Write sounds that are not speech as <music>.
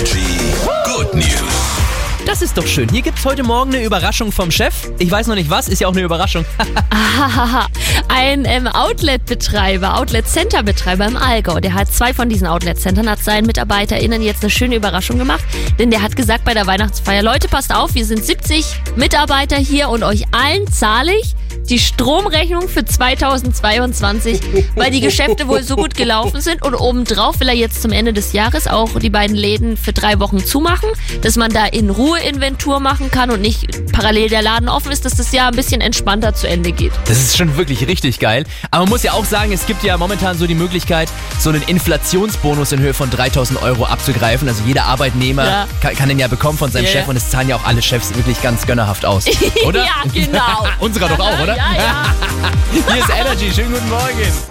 Energy Good News. Das ist doch schön. Hier gibt's heute Morgen eine Überraschung vom Chef. Ich weiß noch nicht was, ist ja auch eine Überraschung. <laughs> <laughs> Ein ähm, Outlet-Betreiber, Outlet-Center-Betreiber im Allgäu, der hat zwei von diesen Outlet-Centern, hat seinen MitarbeiterInnen jetzt eine schöne Überraschung gemacht. Denn der hat gesagt bei der Weihnachtsfeier, Leute, passt auf, wir sind 70 Mitarbeiter hier und euch allen zahle ich die Stromrechnung für 2022, <laughs> weil die Geschäfte wohl so gut gelaufen sind und obendrauf will er jetzt zum Ende des Jahres auch die beiden Läden für drei Wochen zumachen, dass man da in Ruhe Inventur machen kann und nicht parallel der Laden offen ist, dass das Jahr ein bisschen entspannter zu Ende geht. Das ist schon wirklich richtig geil. Aber man muss ja auch sagen, es gibt ja momentan so die Möglichkeit, so einen Inflationsbonus in Höhe von 3000 Euro abzugreifen. Also jeder Arbeitnehmer Ja. kann, kann den ja bekommen von seinem Ja, Chef und es zahlen ja auch alle Chefs wirklich ganz gönnerhaft aus. <laughs> Oder? ja, genau. <laughs> Unserer doch auch, oder? Ja, ja. <laughs> Hier ist Energy. Schönen guten Morgen.